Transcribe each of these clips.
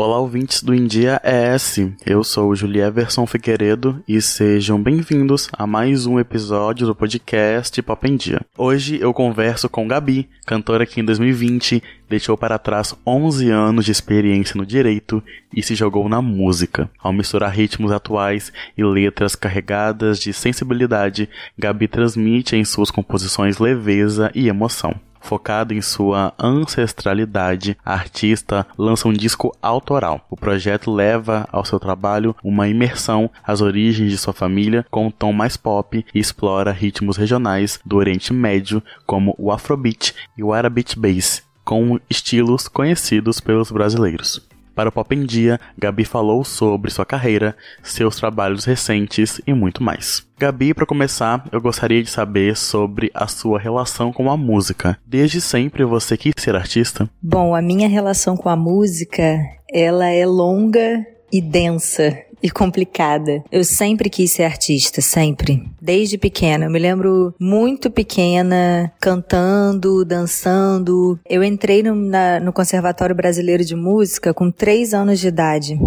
Olá, ouvintes do India ES. Eu sou o Julieverson Figueiredo e sejam bem-vindos a mais um episódio do podcast Pop em Dia. Hoje eu converso com Gabi, cantora que em 2020 deixou para trás 11 anos de experiência no direito e se jogou na música. Ao misturar ritmos atuais e letras carregadas de sensibilidade, Gabi transmite em suas composições leveza e emoção. Focado em sua ancestralidade, a artista lança um disco autoral. O projeto leva ao seu trabalho uma imersão às origens de sua família com um tom mais pop e explora ritmos regionais do Oriente Médio, como o Afrobeat e o Arabeat Bass, com estilos conhecidos pelos brasileiros. Para o Pop em Dia, Gabi falou sobre sua carreira, seus trabalhos recentes e muito mais. Gabi, para começar, eu gostaria de saber sobre a sua relação com a música. Desde sempre você quis ser artista? Bom, a minha relação com a música, ela é longa e densa e complicada. Eu sempre quis ser artista, sempre. Desde pequena. Eu me lembro muito pequena, cantando, dançando. Eu entrei no, na, no Conservatório Brasileiro de Música com três anos de idade.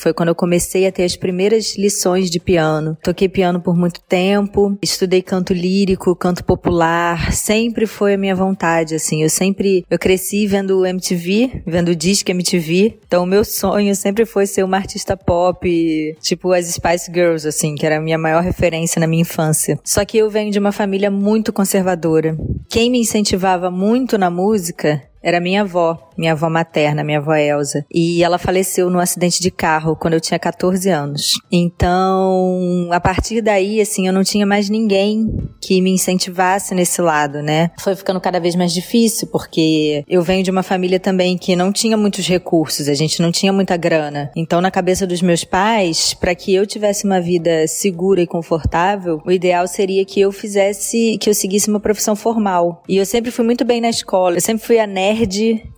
Foi quando eu comecei a ter as primeiras lições de piano. Toquei piano por muito tempo, estudei canto lírico, canto popular. Sempre foi a minha vontade, assim. Eu sempre, eu cresci vendo MTV, vendo disco MTV. Então o meu sonho sempre foi ser uma artista pop tipo as Spice Girls, assim, que era a minha maior referência na minha infância. Só que eu venho de uma família muito conservadora. Quem me incentivava muito na música era minha avó, minha avó materna, minha avó Elsa. E ela faleceu num acidente de carro quando eu tinha 14 anos. Então, a partir daí, assim, eu não tinha mais ninguém que me incentivasse nesse lado, né? Foi ficando cada vez mais difícil, porque eu venho de uma família também que não tinha muitos recursos, a gente não tinha muita grana. Então, na cabeça dos meus pais, para que eu tivesse uma vida segura e confortável, o ideal seria que eu fizesse, que eu seguisse uma profissão formal. E eu sempre fui muito bem na escola, eu sempre fui a nerd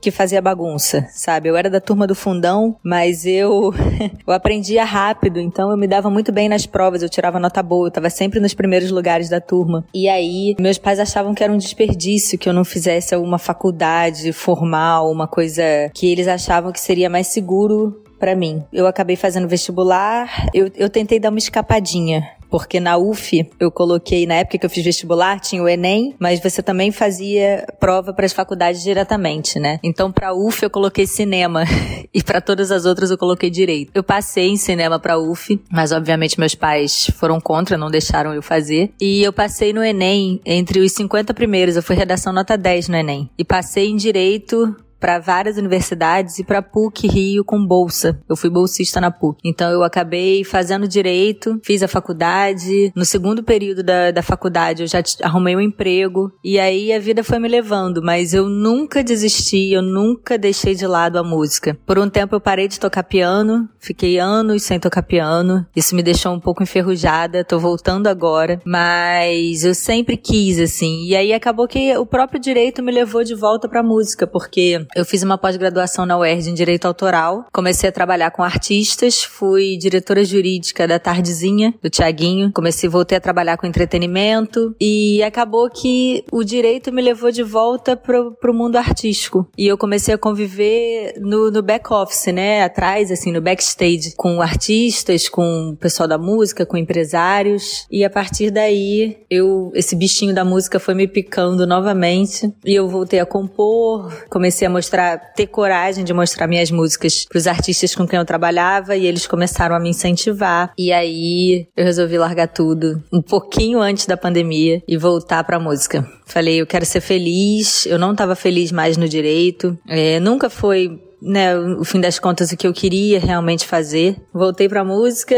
que fazia bagunça, sabe? Eu era da turma do fundão, mas eu eu aprendia rápido, então eu me dava muito bem nas provas, eu tirava nota boa, eu tava sempre nos primeiros lugares da turma. E aí, meus pais achavam que era um desperdício que eu não fizesse alguma faculdade formal, uma coisa que eles achavam que seria mais seguro para mim. Eu acabei fazendo vestibular, eu, eu tentei dar uma escapadinha porque na UF eu coloquei, na época que eu fiz vestibular, tinha o Enem, mas você também fazia prova para as faculdades diretamente, né? Então para UF eu coloquei cinema e para todas as outras eu coloquei direito. Eu passei em cinema para UF, mas obviamente meus pais foram contra, não deixaram eu fazer. E eu passei no Enem entre os 50 primeiros, eu fui redação nota 10 no Enem. E passei em direito para várias universidades e para PUC Rio com bolsa. Eu fui bolsista na PUC. Então eu acabei fazendo direito, fiz a faculdade. No segundo período da, da faculdade eu já arrumei um emprego e aí a vida foi me levando, mas eu nunca desisti, eu nunca deixei de lado a música. Por um tempo eu parei de tocar piano, fiquei anos sem tocar piano. Isso me deixou um pouco enferrujada, tô voltando agora, mas eu sempre quis assim. E aí acabou que o próprio direito me levou de volta para música, porque eu fiz uma pós-graduação na UERJ em Direito Autoral, comecei a trabalhar com artistas, fui diretora jurídica da Tardezinha, do Tiaguinho, comecei, voltei a trabalhar com entretenimento e acabou que o direito me levou de volta pro, pro mundo artístico. E eu comecei a conviver no, no back-office, né, atrás, assim, no backstage, com artistas, com o pessoal da música, com empresários. E a partir daí, eu, esse bichinho da música foi me picando novamente e eu voltei a compor, comecei a mostrar, ter coragem de mostrar minhas músicas pros artistas com quem eu trabalhava e eles começaram a me incentivar. E aí eu resolvi largar tudo um pouquinho antes da pandemia e voltar pra música. Falei, eu quero ser feliz, eu não tava feliz mais no direito, é, nunca foi né, o fim das contas, o que eu queria realmente fazer. Voltei pra música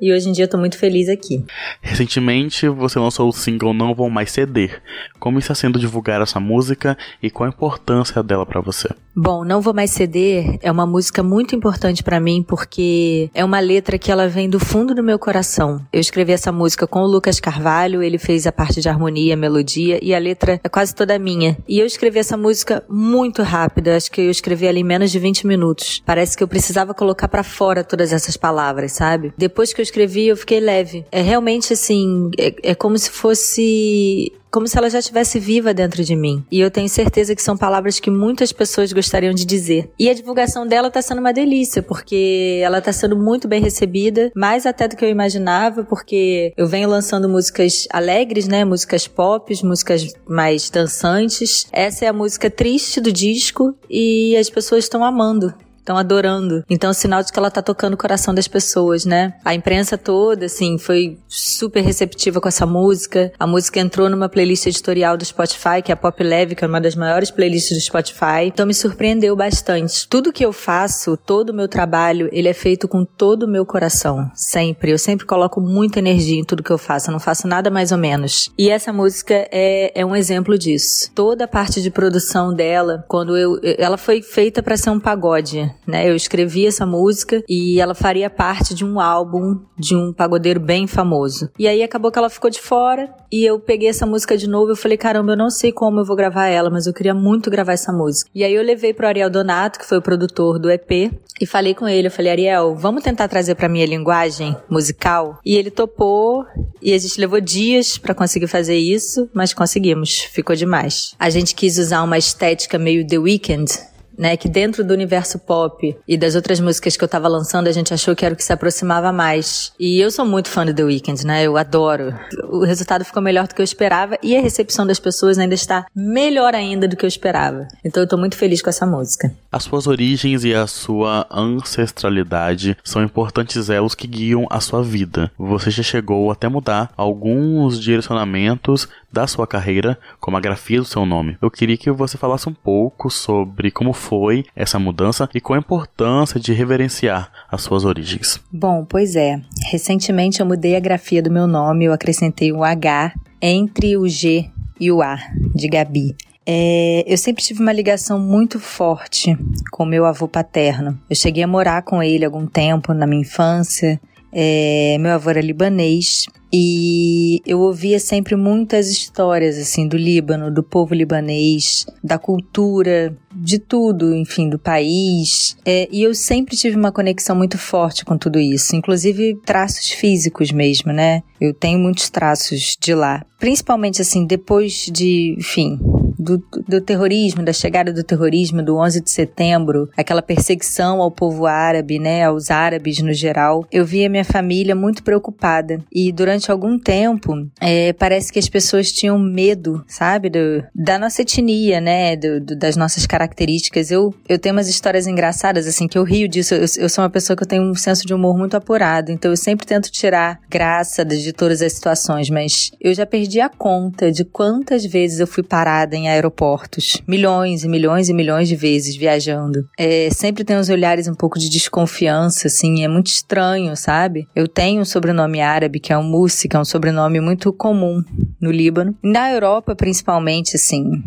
e hoje em dia eu tô muito feliz aqui. Recentemente você lançou o single Não Vou Mais Ceder. Como está sendo divulgar essa música e qual a importância dela para você? Bom, Não Vou Mais Ceder é uma música muito importante para mim porque é uma letra que ela vem do fundo do meu coração. Eu escrevi essa música com o Lucas Carvalho, ele fez a parte de harmonia, melodia e a letra é quase toda minha. E eu escrevi essa música muito rápida, acho que eu escrevi ali em menos de 20 minutos. Parece que eu precisava colocar para fora todas essas palavras, sabe? Depois que eu escrevi, eu fiquei leve. É realmente assim, é, é como se fosse como se ela já estivesse viva dentro de mim. E eu tenho certeza que são palavras que muitas pessoas gostariam de dizer. E a divulgação dela tá sendo uma delícia, porque ela tá sendo muito bem recebida, mais até do que eu imaginava, porque eu venho lançando músicas alegres, né? Músicas pop, músicas mais dançantes. Essa é a música triste do disco e as pessoas estão amando estão adorando. Então, é sinal de que ela tá tocando o coração das pessoas, né? A imprensa toda, assim, foi super receptiva com essa música. A música entrou numa playlist editorial do Spotify, que é a Pop Leve, que é uma das maiores playlists do Spotify. Então, me surpreendeu bastante. Tudo que eu faço, todo o meu trabalho, ele é feito com todo o meu coração. Sempre. Eu sempre coloco muita energia em tudo que eu faço. Eu não faço nada mais ou menos. E essa música é, é um exemplo disso. Toda a parte de produção dela, quando eu. Ela foi feita para ser um pagode né? Eu escrevi essa música e ela faria parte de um álbum de um pagodeiro bem famoso. E aí acabou que ela ficou de fora e eu peguei essa música de novo e eu falei, caramba, eu não sei como eu vou gravar ela, mas eu queria muito gravar essa música. E aí eu levei pro Ariel Donato, que foi o produtor do EP, e falei com ele, eu falei, Ariel, vamos tentar trazer para minha linguagem musical? E ele topou e a gente levou dias para conseguir fazer isso, mas conseguimos, ficou demais. A gente quis usar uma estética meio The Weeknd, né? Que dentro do universo pop e das outras músicas que eu tava lançando, a gente achou que era o que se aproximava mais. E eu sou muito fã do The Weeknd, né? Eu adoro. O resultado ficou melhor do que eu esperava e a recepção das pessoas ainda está melhor ainda do que eu esperava. Então eu tô muito feliz com essa música. As suas origens e a sua ancestralidade são importantes elos que guiam a sua vida. Você já chegou até mudar alguns direcionamentos da sua carreira, como a grafia do seu nome. Eu queria que você falasse um pouco sobre como foi essa mudança e qual a importância de reverenciar as suas origens. Bom, pois é. Recentemente eu mudei a grafia do meu nome, eu acrescentei o H entre o G e o A, de Gabi. É, eu sempre tive uma ligação muito forte com meu avô paterno. Eu cheguei a morar com ele algum tempo na minha infância. É, meu avô era libanês e eu ouvia sempre muitas histórias assim do Líbano, do povo libanês, da cultura, de tudo, enfim, do país. É, e eu sempre tive uma conexão muito forte com tudo isso, inclusive traços físicos mesmo, né? Eu tenho muitos traços de lá, principalmente assim depois de, enfim, do, do terrorismo, da chegada do terrorismo do 11 de setembro, aquela perseguição ao povo árabe, né, aos árabes no geral, eu via minha família muito preocupada. E durante algum tempo, é, parece que as pessoas tinham medo, sabe, do, da nossa etnia, né, do, do, das nossas características. Eu, eu tenho umas histórias engraçadas, assim, que eu rio disso. Eu, eu sou uma pessoa que eu tenho um senso de humor muito apurado, então eu sempre tento tirar graça de todas as situações, mas eu já perdi a conta de quantas vezes eu fui parada em aeroportos, milhões e milhões e milhões de vezes viajando. É, sempre tem uns olhares um pouco de desconfiança, assim, é muito estranho, sabe? Eu tenho um sobrenome árabe, que é um Que é um sobrenome muito comum no Líbano. Na Europa, principalmente, assim,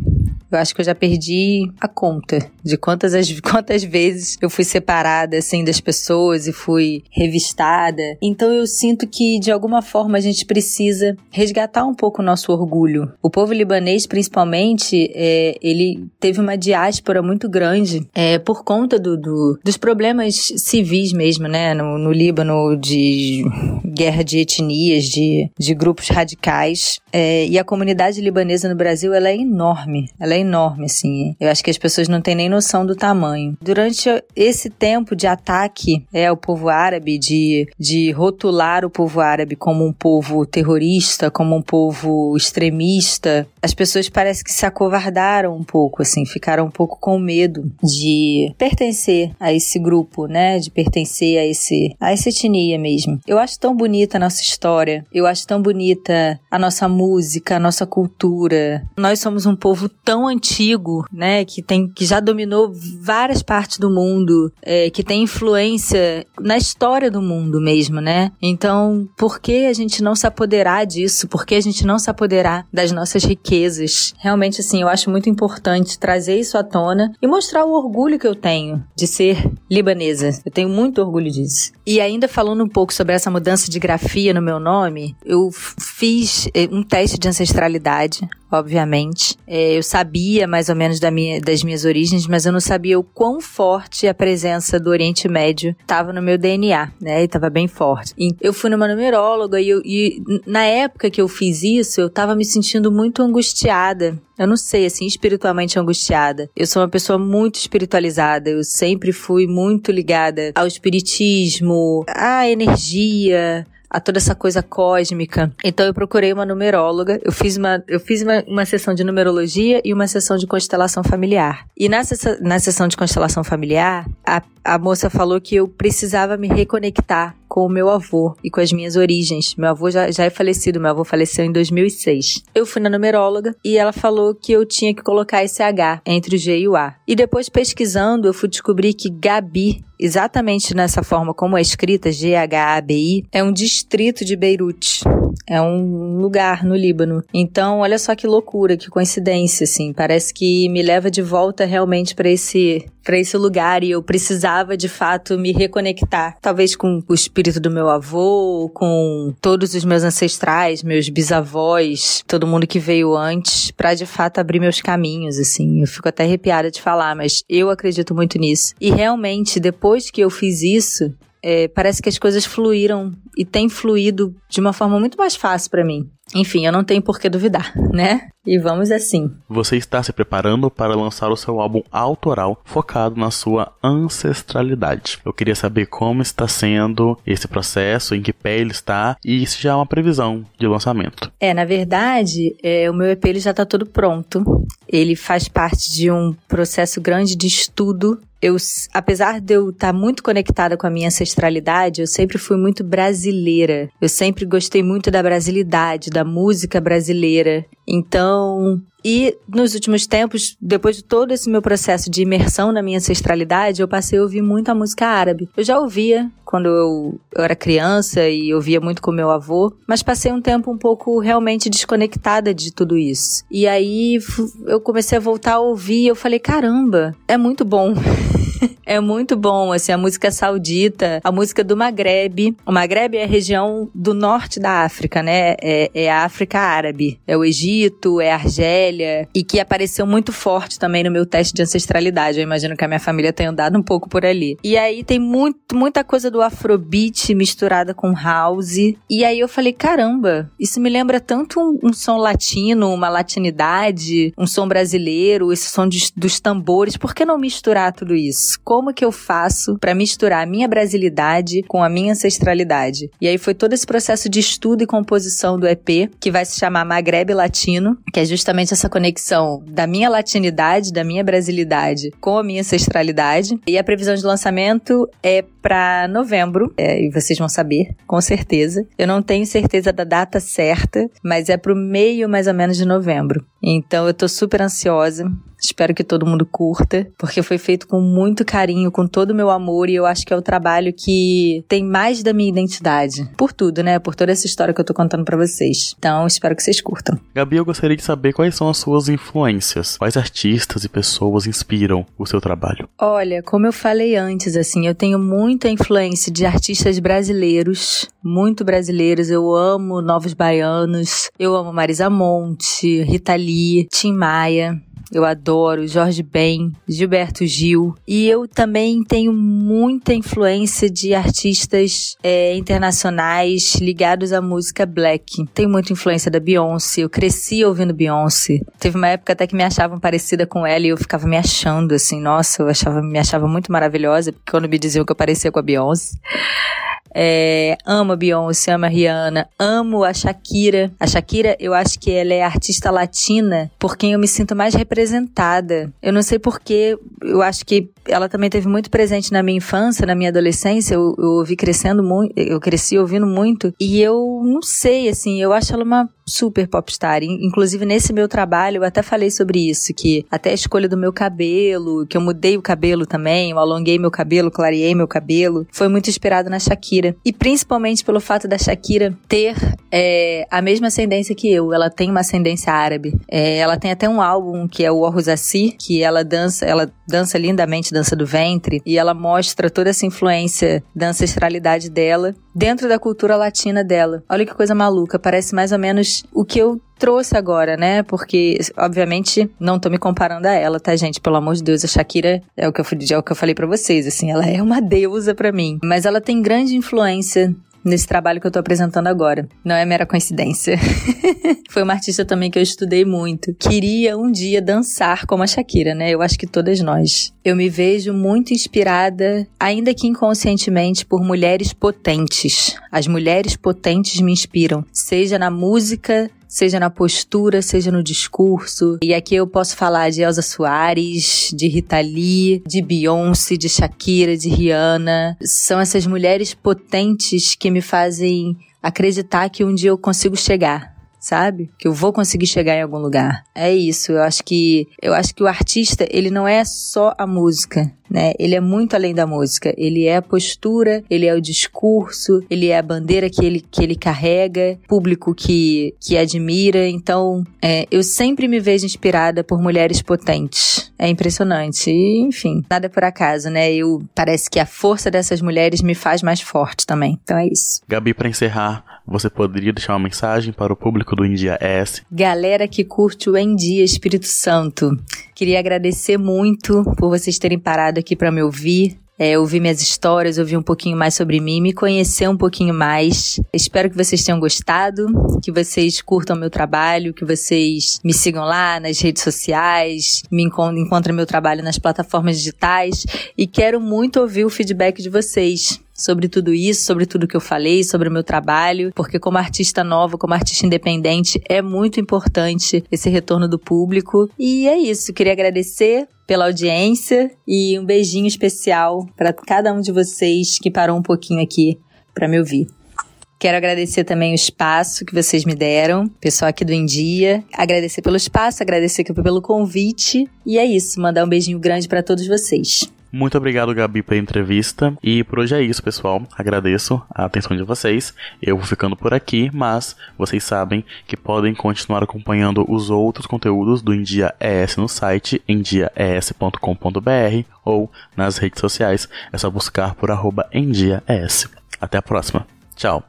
eu acho que eu já perdi a conta de quantas, as, quantas vezes eu fui separada, assim, das pessoas e fui revistada. Então eu sinto que, de alguma forma, a gente precisa resgatar um pouco o nosso orgulho. O povo libanês, principalmente, é, ele teve uma diáspora muito grande é, por conta do, do, dos problemas civis mesmo, né? No, no Líbano, de guerra de etnias, de, de grupos radicais. É, e a comunidade libanesa no Brasil, ela é enorme. Ela é enorme, assim. Eu acho que as pessoas não têm nem noção do tamanho. Durante esse tempo de ataque é, ao povo árabe, de, de rotular o povo árabe como um povo terrorista, como um povo extremista, as pessoas parece que se acovardaram um pouco, assim, ficaram um pouco com medo de pertencer a esse grupo, né? De pertencer a esse a essa etnia mesmo. Eu acho tão bonita a nossa história. Eu acho tão bonita a nossa música, a nossa cultura. Nós somos um povo tão antigo, né, que tem que já dominou várias partes do mundo, é, que tem influência na história do mundo mesmo, né? Então, por que a gente não se apoderar disso? Por que a gente não se apoderar das nossas riquezas? Realmente, assim, eu acho muito importante trazer isso à tona e mostrar o orgulho que eu tenho de ser libanesa. Eu tenho muito orgulho disso. E ainda falando um pouco sobre essa mudança de grafia no meu nome, eu fiz eh, um teste de ancestralidade, obviamente. É, eu sabia mais ou menos da minha, das minhas origens, mas eu não sabia o quão forte a presença do Oriente Médio estava no meu DNA, né? E estava bem forte. E eu fui numa numeróloga e, eu, e na época que eu fiz isso, eu estava me sentindo muito angustiada. Eu não sei, assim, espiritualmente angustiada. Eu sou uma pessoa muito espiritualizada. Eu sempre fui muito ligada ao espiritismo, à energia, a toda essa coisa cósmica. Então eu procurei uma numeróloga, eu fiz uma, eu fiz uma, uma sessão de numerologia e uma sessão de constelação familiar. E na, na sessão de constelação familiar, a, a moça falou que eu precisava me reconectar com o meu avô e com as minhas origens. Meu avô já, já é falecido, meu avô faleceu em 2006. Eu fui na numeróloga e ela falou que eu tinha que colocar esse H entre o G e o A. E depois pesquisando, eu fui descobrir que Gabi, exatamente nessa forma como é escrita, G-H-A-B-I, é um distrito de Beirute. É um lugar no Líbano. Então, olha só que loucura, que coincidência, assim. Parece que me leva de volta realmente para esse esse lugar e eu precisava de fato me reconectar, talvez com o espírito do meu avô, com todos os meus ancestrais, meus bisavós, todo mundo que veio antes, para de fato abrir meus caminhos, assim. Eu fico até arrepiada de falar, mas eu acredito muito nisso. E realmente, depois que eu fiz isso, é, parece que as coisas fluíram e têm fluído de uma forma muito mais fácil para mim. Enfim, eu não tenho por que duvidar, né? E vamos assim. Você está se preparando para lançar o seu álbum autoral focado na sua ancestralidade. Eu queria saber como está sendo esse processo, em que pé ele está e se já há uma previsão de lançamento. É, na verdade, é, o meu EP ele já está todo pronto. Ele faz parte de um processo grande de estudo eu, apesar de eu estar tá muito conectada com a minha ancestralidade, eu sempre fui muito brasileira. Eu sempre gostei muito da brasilidade, da música brasileira. Então, e nos últimos tempos, depois de todo esse meu processo de imersão na minha ancestralidade, eu passei a ouvir muito a música árabe. Eu já ouvia quando eu, eu era criança e ouvia muito com meu avô, mas passei um tempo um pouco realmente desconectada de tudo isso. E aí eu comecei a voltar a ouvir e eu falei: caramba, é muito bom. é muito bom, assim, a música saudita, a música do Maghreb. O Maghreb é a região do norte da África, né? É, é a África Árabe. É o Egito, é a Argélia. E que apareceu muito forte também no meu teste de ancestralidade. Eu imagino que a minha família tenha andado um pouco por ali. E aí tem muito, muita coisa do afrobeat misturada com house. E aí eu falei, caramba, isso me lembra tanto um, um som latino, uma latinidade, um som brasileiro, esse som de, dos tambores. Por que não misturar tudo isso? Como que eu faço para misturar a minha brasilidade com a minha ancestralidade. E aí foi todo esse processo de estudo e composição do EP, que vai se chamar Maghreb Latino, que é justamente essa conexão da minha latinidade, da minha brasilidade com a minha ancestralidade. E a previsão de lançamento é para novembro, é, e vocês vão saber, com certeza. Eu não tenho certeza da data certa, mas é pro meio mais ou menos de novembro. Então eu tô super ansiosa. Espero que todo mundo curta, porque foi feito com muito carinho, com todo o meu amor, e eu acho que é o trabalho que tem mais da minha identidade. Por tudo, né? Por toda essa história que eu tô contando para vocês. Então, espero que vocês curtam. Gabi, eu gostaria de saber quais são as suas influências. Quais artistas e pessoas inspiram o seu trabalho? Olha, como eu falei antes, assim, eu tenho muita influência de artistas brasileiros, muito brasileiros. Eu amo Novos Baianos, eu amo Marisa Monte, Rita Lee, Tim Maia. Eu adoro Jorge Ben, Gilberto Gil. E eu também tenho muita influência de artistas é, internacionais ligados à música black. Tenho muita influência da Beyoncé. Eu cresci ouvindo Beyoncé. Teve uma época até que me achavam parecida com ela e eu ficava me achando assim, nossa, eu achava, me achava muito maravilhosa, porque quando me diziam que eu parecia com a Beyoncé. É, amo a Beyoncé, amo a Rihanna, amo a Shakira. A Shakira, eu acho que ela é a artista latina por quem eu me sinto mais representada. Eu não sei porquê, eu acho que ela também teve muito presente na minha infância, na minha adolescência. Eu, eu ouvi crescendo muito, eu cresci ouvindo muito. E eu não sei, assim, eu acho ela uma super popstar. Inclusive, nesse meu trabalho, eu até falei sobre isso, que até a escolha do meu cabelo, que eu mudei o cabelo também, eu alonguei meu cabelo, clareei meu cabelo, foi muito inspirado na Shakira. E principalmente pelo fato da Shakira ter é, a mesma ascendência que eu. Ela tem uma ascendência árabe. É, ela tem até um álbum que é o Orruzassi, que ela dança, ela dança lindamente, dança do ventre, e ela mostra toda essa influência da ancestralidade dela dentro da cultura latina dela. Olha que coisa maluca, parece mais ou menos o que eu trouxe agora, né? Porque, obviamente, não tô me comparando a ela, tá, gente? Pelo amor de Deus, a Shakira é o que eu, é o que eu falei para vocês, assim, ela é uma deusa para mim. Mas ela tem grande influência nesse trabalho que eu tô apresentando agora. Não é mera coincidência. Foi uma artista também que eu estudei muito. Queria um dia dançar como a Shakira, né? Eu acho que todas nós. Eu me vejo muito inspirada, ainda que inconscientemente, por mulheres potentes. As mulheres potentes me inspiram, seja na música, seja na postura, seja no discurso. E aqui eu posso falar de Elsa Soares, de Rita Lee, de Beyoncé, de Shakira, de Rihanna. São essas mulheres potentes que me fazem acreditar que um dia eu consigo chegar sabe? Que eu vou conseguir chegar em algum lugar. É isso, eu acho que eu acho que o artista, ele não é só a música, né? Ele é muito além da música. Ele é a postura, ele é o discurso, ele é a bandeira que ele, que ele carrega, público que, que admira. Então, é, eu sempre me vejo inspirada por mulheres potentes. É impressionante. E, enfim, nada por acaso, né? Eu parece que a força dessas mulheres me faz mais forte também. Então é isso. Gabi, para encerrar, você poderia deixar uma mensagem para o público do India S? Galera que curte o Em Dia Espírito Santo, queria agradecer muito por vocês terem parado aqui para me ouvir. É, ouvir minhas histórias, ouvir um pouquinho mais sobre mim, me conhecer um pouquinho mais. Espero que vocês tenham gostado, que vocês curtam meu trabalho, que vocês me sigam lá nas redes sociais, me encontrem meu trabalho nas plataformas digitais e quero muito ouvir o feedback de vocês sobre tudo isso, sobre tudo que eu falei, sobre o meu trabalho, porque como artista nova, como artista independente, é muito importante esse retorno do público. E é isso, queria agradecer pela audiência e um beijinho especial para cada um de vocês que parou um pouquinho aqui para me ouvir. Quero agradecer também o espaço que vocês me deram, pessoal aqui do India. Agradecer pelo espaço, agradecer pelo convite. E é isso, mandar um beijinho grande para todos vocês. Muito obrigado, Gabi, pela entrevista. E por hoje é isso, pessoal. Agradeço a atenção de vocês. Eu vou ficando por aqui, mas vocês sabem que podem continuar acompanhando os outros conteúdos do India ES no site endiaes.com.br ou nas redes sociais. É só buscar por arroba endiaes. Até a próxima. Tchau.